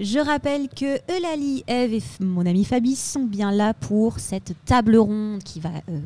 Je rappelle que Eulalie, Eve et mon ami Fabi sont bien là pour cette table ronde qui va euh,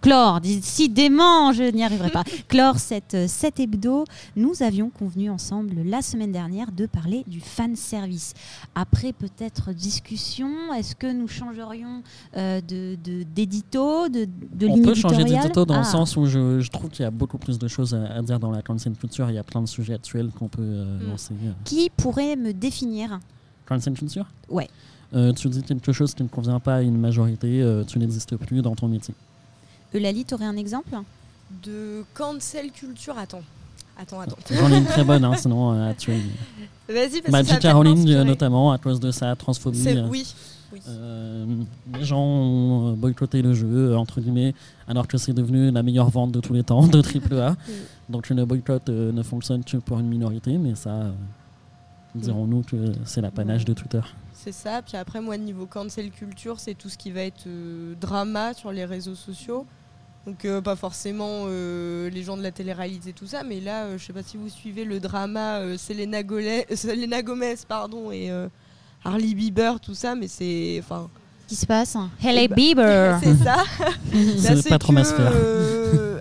clore, décidément, je n'y arriverai pas, clore cette, euh, cette hebdo, nous avions convenu ensemble la semaine dernière de parler du fan service. Après peut-être discussion, est-ce que nous changerions euh, de d'édito, de, de, On peut changer d'édito dans le ah. sens où je, je trouve qu'il y a beaucoup plus de choses à, dire dans la cancel culture. Il y a plein de sujets actuels qu'on peut euh, mm. lancer. Qui pourrait me définir Cancel culture Ouais. tu dis quelque chose qui ne convient pas à une majorité, tu n'existes plus dans ton métier. Eulalie, tu aurais un exemple De cancel culture, attends. Attends, attends. J'en ai une très bonne, hein, sinon euh, tu Vas-y, parce Magic Caroline, euh, notamment, à cause de sa transphobie. Euh, oui. oui. les gens ont boycotté le jeu, entre guillemets, alors que c'est devenu la meilleure vente de tous les temps de AAA. Donc le boycott ne fonctionne que pour une minorité, mais ça, dirons-nous que c'est l'apanage de Twitter. C'est ça. Puis après, moi, niveau cancel culture, c'est tout ce qui va être drama sur les réseaux sociaux. Donc euh, pas forcément euh, les gens de la télé-réalité tout ça, mais là, euh, je sais pas si vous suivez le drama Selena, Selena, Gomez pardon et Harley Bieber, tout ça, mais c'est enfin. Qui se passe Hailey bah, Bieber. C'est ça. c'est pas trop ma sphère.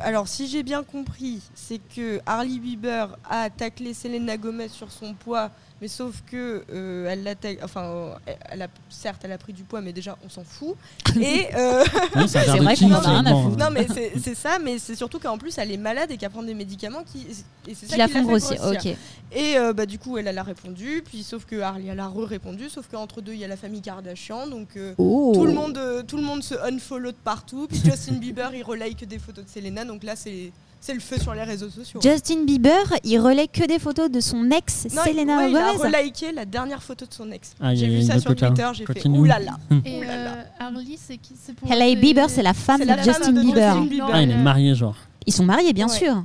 alors si j'ai bien compris, c'est que Harley Bieber a taclé Selena Gomez sur son poids mais sauf que euh, elle enfin, elle a, certes, elle a pris du poids, mais déjà, on s'en fout. Et euh, c'est vrai qu'on en a rien à foutre. Non, mais c'est ça, mais c'est surtout qu'en plus, elle est malade et qu'elle prend des médicaments qui, et c'est ça qui la font grossir. Ok. Et euh, bah du coup, elle, elle a répondu, puis sauf que Harley, elle a re-répondu, sauf qu'entre deux, il y a la famille Kardashian, donc oh. tout le monde, tout le monde se unfollow de partout. Puis Justin Bieber, il relike des photos de Selena, donc là, c'est c'est le feu sur les réseaux sociaux. Justin Bieber, il relaie que des photos de son ex, Selena ouais, Gomez. Il a reliké la dernière photo de son ex. Ah, j'ai vu ça sur Twitter, j'ai fait oulala. Et euh, Harley, c'est qui c'est pour Hailey Bieber, c'est la femme de, Justin, Bieber. Ah, il est marié, genre. Ils sont mariés, bien sûr.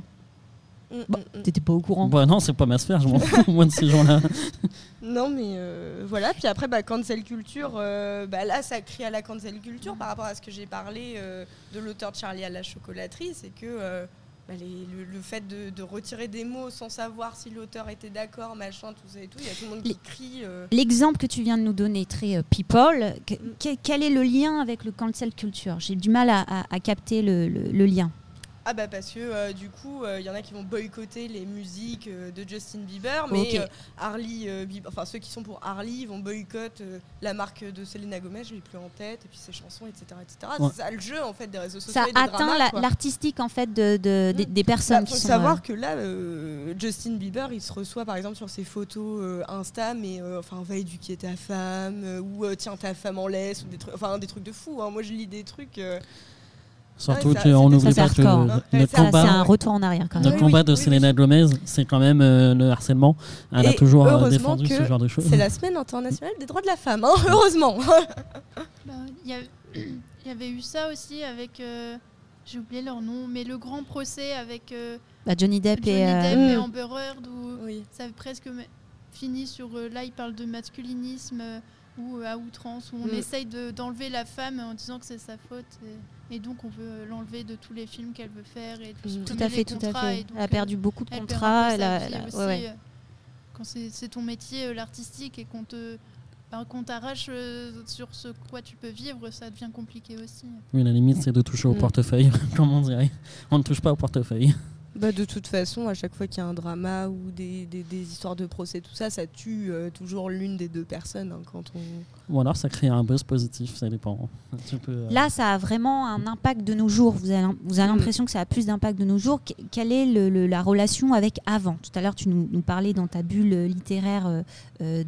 Mm, mm, mm. T'étais pas au courant bah Non, c'est pas ma sphère, je m'en fous moi de ces gens-là. non, mais euh, voilà. Puis après, bah, cancel culture, euh, bah, là, ça crie à la cancel culture par rapport à ce que j'ai parlé de l'auteur de Charlie à la chocolaterie. C'est que bah, le, fait de, retirer des mots sans savoir si l'auteur était d'accord, machin, tout ça et tout, il y a tout le monde qui crie. Euh. L'exemple que tu viens de nous donner, très euh, people, quel est le lien avec le cancel culture? J'ai du mal à, capter le lien. Ah bah parce que euh, du coup, il euh, y en a qui vont boycotter les musiques euh, de Justin Bieber, mais Harley, enfin ceux qui sont pour Harley vont boycotter la marque de Selena Gomez, je l'ai plus en tête, et puis ses chansons, etc. etc. C'est ça le jeu en fait des réseaux sociaux. Ça atteint l'artistique en fait de, de, des, personnes. Il bah, faut savoir que là, Justin Bieber, il se reçoit par exemple sur ses photos Insta, mais enfin va éduquer ta femme, ou tiens ta femme en laisse, ou des trucs, enfin des trucs de fou. Hein. Moi je lis des trucs. Surtout qu'on n'oublie pas que notre combat, c'est un retour en arrière quand même. combat de Selena Gomez, c'est quand même euh, le harcèlement. Elle a toujours euh, défendu ce genre de choses. C'est la semaine internationale des droits de la femme, hein, heureusement. Bah, il y, avait eu ça aussi avec, euh, j'ai oublié leur nom, mais le grand procès avec bah, Johnny Depp, et, et, Amber Heard, où ça avait presque fini sur, là il parle de masculinisme ou à outrance, où on mm. essaye d'enlever la femme en disant que c'est sa faute. Et donc on veut l'enlever de tous les films qu'elle veut faire et tout à fait, tout à fait. elle a perdu beaucoup de contrats. Elle a, euh, Quand c'est ton métier, euh, l'artistique, et qu'on te ben, qu'on t'arrache euh, sur ce quoi tu peux vivre, ça devient compliqué aussi. Oui, la limite, c'est de toucher au mm. portefeuille, comme on dirait. On ne touche pas au portefeuille. Bah, de toute façon, à chaque fois qu'il y a un drama ou des, des, histoires de procès, tout ça, ça tue euh, toujours l'une des deux personnes. Hein, quand on... Ou alors ça crée un buzz positif, ça dépend. Euh, Là, ça a vraiment un impact de nos jours. Vous avez, vous avez mm. l'impression que ça a plus d'impact de nos jours. Quelle est le, la relation avec avant? Tout à l'heure, tu nous, nous, parlais dans ta bulle littéraire euh,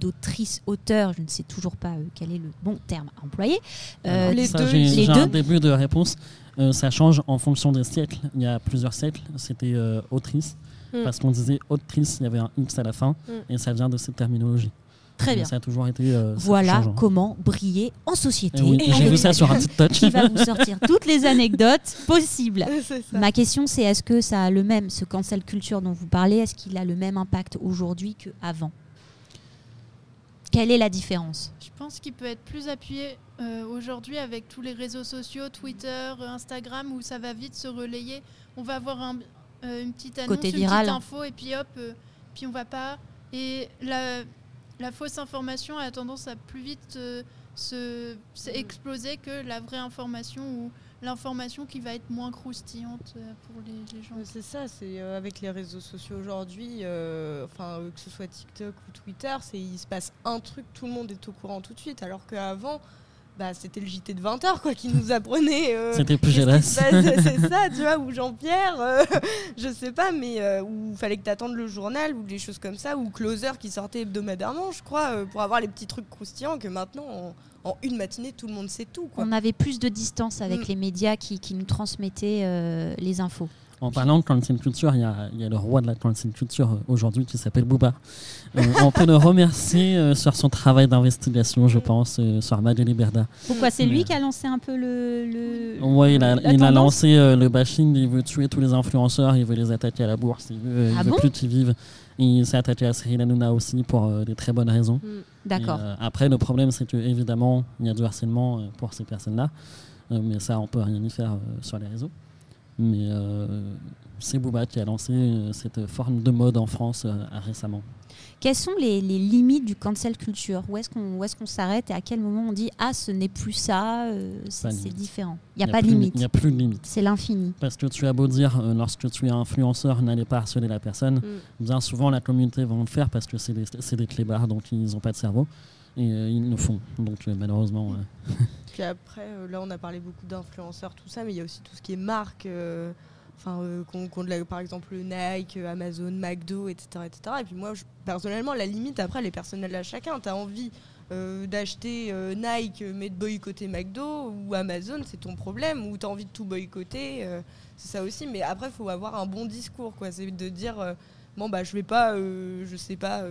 d'autrice-auteur. Je ne sais toujours pas quel est le bon terme à employer. les deux. J'ai un début de réponse. Euh, ça change en fonction des siècles. Il y a plusieurs siècles, c'était euh, autrice, hmm. parce qu'on disait autrice, il y avait un X à la fin, hmm. et ça vient de cette terminologie. Très bien. Ça a toujours été. Euh, voilà comment briller en société. Eh j'ai vu ça sur un TikTok. Qui va vous sortir toutes les anecdotes possibles. Ma question, c'est est-ce que ça a le même, ce cancel culture dont vous parlez, est-ce qu'il a le même impact aujourd'hui qu'avant? Quelle est la différence? Je pense qu'il peut être plus appuyé euh, aujourd'hui avec tous les réseaux sociaux, Twitter, Instagram, où ça va vite se relayer. On va avoir un, euh, une petite annonce, une petite info, et puis hop, euh, puis on va pas. Et la, la fausse information a tendance à plus vite euh, se, se exploser que la vraie information l'information qui va être moins croustillante euh, pour les, les gens. C'est ça, c'est euh, avec les réseaux sociaux aujourd'hui, euh, enfin euh, que ce soit TikTok ou Twitter, c'est il se passe un truc, tout le monde est au courant tout de suite, alors qu'avant, bah, c'était le JT de 20h quoi qui nous apprenait. euh, C'était plus gélasse. c'est ça, tu vois, ou Jean-Pierre, euh, je sais pas, mais euh, où il fallait que tu attendes le journal ou des choses comme ça, ou Closer qui sortait hebdomadairement, je crois, euh, pour avoir les petits trucs croustillants que maintenant, en, en une matinée, tout le monde sait tout. Quoi. On avait plus de distance avec Mm. les médias qui, qui nous transmettaient euh, les infos. En parlant de cancel culture, il y a, il y a le roi de la cancel culture euh, aujourd'hui qui s'appelle Booba. Euh, on peut le remercier euh, sur son travail d'investigation, je pense, euh, sur Madeleine Berda. Pourquoi c'est lui qui a lancé un peu le. le- Ouais, il a, la il a tendance lancé le bashing, il veut tuer tous les influenceurs, il veut les attaquer à la bourse, il veut, il Ah veut plus qu'ils vivent. Il s'est attaqué à Cyril Hanouna aussi pour des très bonnes raisons. D'accord. Et, euh, après, le problème, c'est que évidemment, il y a du harcèlement pour ces personnes-là, mais ça, on peut rien y faire sur les réseaux. Mais euh, c'est Booba qui a lancé euh, cette forme de mode en France euh, récemment. Quelles sont les, les limites du cancel culture? Où est-ce qu'on s'arrête et à quel moment on dit Ah, ce n'est plus ça, euh, c'est différent Il n'y a, pas de limite. Il n'y a plus de limite. C'est l'infini. Parce que tu as beau dire, euh, lorsque tu es influenceur, n'allez pas harceler la personne, Mm. bien souvent la communauté va le faire parce que c'est des, des clébards, donc ils n'ont pas de cerveau. Et euh, ils le font. Donc malheureusement, Après, euh, là, on a parlé beaucoup d'influenceurs, tout ça, mais il y a aussi tout ce qui est marque. euh, Enfin, euh, par exemple Nike, Amazon, McDo, etc., etc. Et puis moi, personnellement, la limite, après, elle est personnelle à chacun. Tu as envie d'acheter Nike, mais de boycotter McDo ou Amazon, c'est ton problème. Ou tu as envie de tout boycotter, c'est ça aussi. Mais après, il faut avoir un bon discours. quoi. C'est de dire, bon, bah, je vais pas, je sais pas,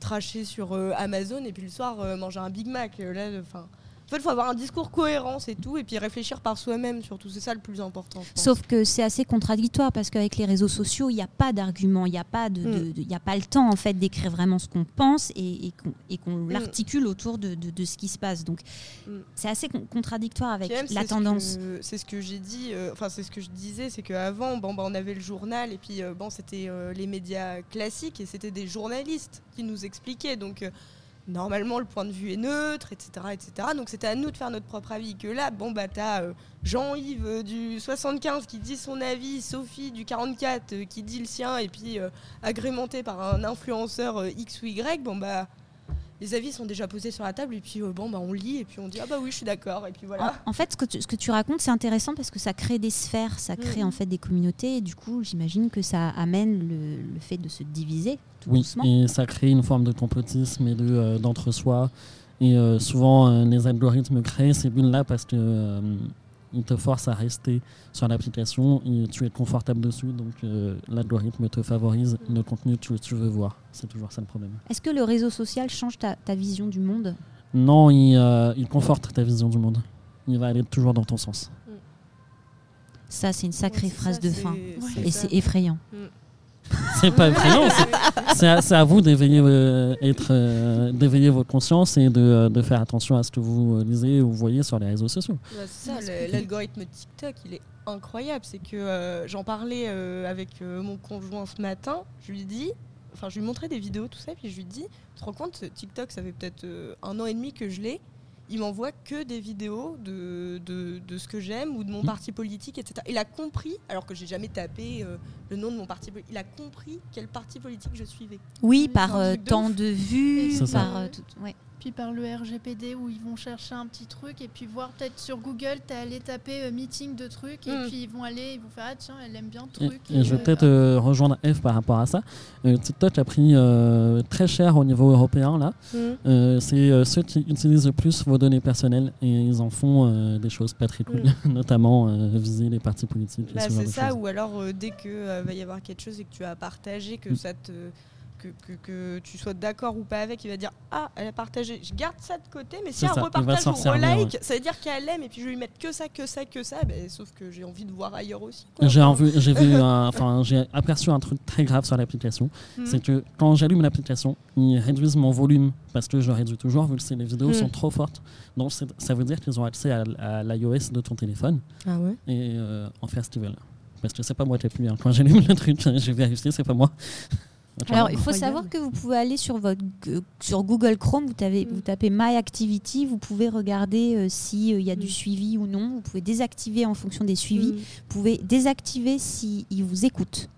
tracher sur Amazon et puis le soir manger un Big Mac. Là, enfin. En fait, il faut avoir un discours cohérent, c'est tout, et puis réfléchir par soi-même, surtout. C'est ça le plus important. Sauf que c'est assez contradictoire parce qu'avec les réseaux sociaux, il n'y a pas d'argument, il n'y a, pas de, de- Mm. de- il y a pas le temps en fait d'écrire vraiment ce qu'on pense et, et qu'on Mm. l'articule autour de, de- ce qui se passe. Donc Mm. c'est assez con- contradictoire avec même, la c'est ce tendance. que- C'est ce que j'ai dit, euh, enfin, c'est ce que je disais, c'est qu'avant, bon, bah, on avait le journal, et puis, euh, bon, c'était euh, les médias classiques, et c'était des journalistes qui nous expliquaient. Donc, normalement, le point de vue est neutre, etc. etc. Donc, c'était à nous de faire notre propre avis. Que là, bon, bah, t'as euh, Jean-Yves euh, du 75 qui dit son avis, Sophie du 44 euh, qui dit le sien, et puis agrémenté par un influenceur X ou Y, bon, bah. Les avis sont déjà posés sur la table et puis euh, bon bah on lit et puis on dit ah bah oui je suis d'accord et puis voilà. En, en fait, ce que, tu, ce que tu racontes, c'est intéressant parce que ça crée des sphères, ça crée Mhm. en fait des communautés et du coup, j'imagine que ça amène le, le fait de se diviser tout oui, doucement. et ça crée une forme de complotisme et de, euh, d'entre-soi. Et euh, souvent, euh, les algorithmes créent ces bulles-là parce que ils te forcent à rester sur l'application et tu es confortable dessus. Donc, euh, l'algorithme te favorise le contenu que tu veux voir. C'est toujours ça le problème. Est-ce que le réseau social change ta, ta vision du monde? Non, il, euh, il conforte ta vision du monde. Il va aller toujours dans ton sens. Ça, c'est une sacrée Ouais, phrase ça, de fin. Et c'est effrayant. C'est pas effrayant. c'est- à, vous d'éveiller, euh, euh, votre conscience et de, euh, de faire attention à ce que vous lisez ou voyez sur les réseaux sociaux. C'est ça, l'algorithme TikTok, il est incroyable. C'est que j'en parlais avec mon conjoint ce matin. Je lui dis, enfin, je lui montrais des vidéos, tout ça, puis je lui dis, tu te rends compte, TikTok, ça fait peut-être un an et demi que je l'ai. Il m'envoie que des vidéos de, de, de ce que j'aime ou de mon Mhm. parti politique, etc. Il a compris, alors que j'ai jamais tapé euh, le nom de mon parti politique, il a compris quel parti politique je suivais. Oui, par euh, de temps de vue, C'est ça. par euh, tout. ouais. Puis par le RGPD où ils vont chercher un petit truc et puis voir peut-être sur Google, t'es allé taper euh, meeting de trucs et Mm. puis ils vont aller, ils vont faire ah tiens, elle aime bien le Et, truc. et je vais euh, peut-être euh, rejoindre F par rapport à ça. Euh, TikTok a pris euh, très cher au niveau européen là. Euh, c'est euh, ceux qui utilisent le plus vos données personnelles et ils en font euh, des choses pas très cool, notamment euh, viser les partis politiques. Bah, c'est ça, choses. ou alors euh, dès que euh, va y avoir quelque chose et que tu as partagé, que ça te que, que, que tu sois d'accord ou pas avec, il va dire ah elle a partagé, je garde ça de côté, mais si elle ça, repartage ou relike, ça veut dire qu'elle aime et puis je vais lui mettre que ça, que ça, que ça, ben, sauf que j'ai envie de voir ailleurs aussi. J'ai Enfin, aperçu un truc très grave sur l'application. mm. C'est que quand j'allume l'application, ils réduisent mon volume parce que je réduis toujours vu que les vidéos Mm. sont trop fortes. Donc ça veut dire qu'ils ont accès à, à l'iOS de ton téléphone Ah ouais? Et euh, en festival. Parce que c'est pas moi qui ai appuyé. hein. Quand j'allume le truc, j'ai vérifié, c'est pas moi. Alors, il faut Incroyable. savoir que vous pouvez aller sur, votre, sur Google Chrome, vous, tapez- vous tapez My Activity, vous pouvez regarder s'il y a du Mm. suivi ou non. Vous pouvez désactiver en fonction des suivis. Mm. Vous pouvez désactiver s'ils vous écoutent.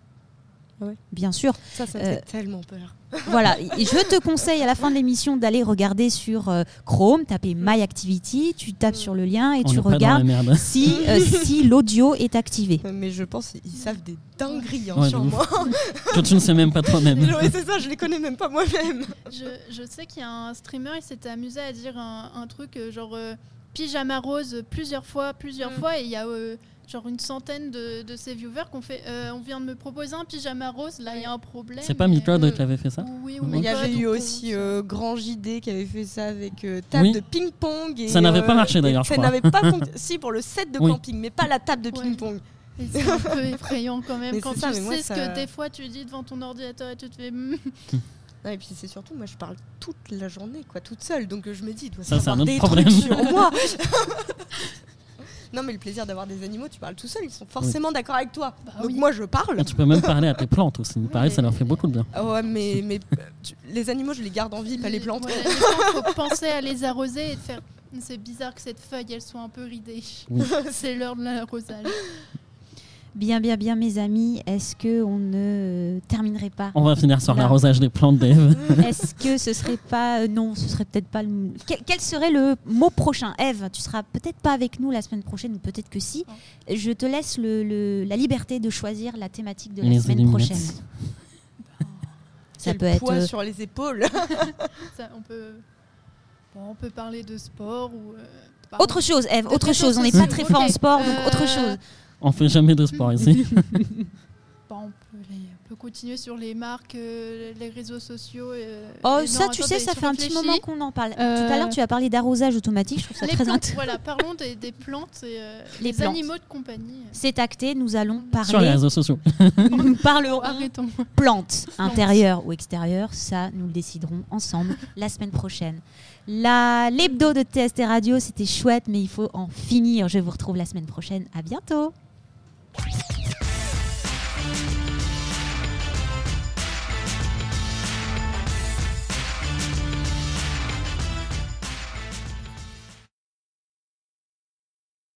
Ouais. Bien sûr. Ça, ça me Euh, fait tellement peur. voilà. Et je te conseille à la fin de l'émission d'aller regarder sur euh, Chrome, taper My Activity, tu tapes Mm. sur le lien et On tu regardes si, euh, si l'audio est activé. Mais je pense qu'ils savent des dingueries hein, Ouais, moi. que tu ne sais même pas toi-même. Ouais, c'est ça, je les connais même pas moi-même. Je, je sais qu'il y a un streamer, il s'était amusé à dire un, un truc genre euh, pyjama rose plusieurs fois, plusieurs Mm. fois, et il y a euh, genre une centaine de, de ses viewers qu'on fait. euh, on vient de me proposer un pyjama rose, là il y a un problème. C'est pas Micode euh, qui avait fait ça Oui, Mais Mais il y avait eu aussi euh, Grand JD qui avait fait ça avec euh, table Oui. de ping-pong. Ça n'avait pas euh, marché, d'ailleurs, je Ça crois. n'avait pas fonctionné. si, pour le set de Oui. camping, mais pas la table de ping-pong. C'est un peu effrayant quand même Mais quand tu ça, mais moi, sais ce ça- que des fois tu dis devant ton ordinateur et tu te fais. Non, et puis c'est surtout, moi je parle toute la journée, quoi, toute seule. Donc euh, je me dis, il doit Ça, c'est savoir un autre des problème. trucs sur moi. non, mais le plaisir d'avoir des animaux, tu parles tout seul, ils sont forcément d'accord avec toi. Bah donc oui. moi je parle. Et tu peux même parler à tes plantes aussi. Il paraît que ça leur fait beaucoup de bien. Ouais, mais, mais euh, tu- les animaux, je les garde en vie, pas les plantes. Les plantes, faut penser à les arroser et de faire. C'est bizarre que cette feuille elle soit un peu ridée. Oui. c'est l'heure de l'arrosage. Bien, bien, bien, mes amis, est-ce que on ne terminerait pas On va finir sur l'arrosage des plantes d'Eve. Est-ce que ce serait pas euh, non, ce serait peut-être pas le quel, quel serait le mot prochain? Eve, tu seras peut-être pas avec nous la semaine prochaine ou peut-être que si. Je te laisse le, le- la liberté de choisir la thématique de la Les semaine prochaine. Ça Quel peut être poids euh, sur les épaules? Ça, on peut. bon, on peut parler de sport ou. euh, autre chose Eve, autre chose, on n'est pas très fort en sport donc Euh, autre chose. On fait jamais de sport ici. Bon, on, peut les- on peut continuer sur les marques, euh, les réseaux sociaux. euh, Oh, ça non, tu sais, ça fait un petit moment qu'on en parle. Euh, Tout à l'heure, tu as parlé d'arrosage automatique, je trouve ça Les très plantes, intéressant. voilà, parlons des, des plantes et euh, Les les, plantes. animaux de compagnie. C'est acté, nous allons sur les parler réseaux sociaux. nous parlerons Arrêtons. plantes, intérieures ou extérieures, ça nous le déciderons ensemble la semaine prochaine. La l'hebdo de TST Radio, c'était chouette, mais il faut en finir. Je vous retrouve la semaine prochaine. À bientôt.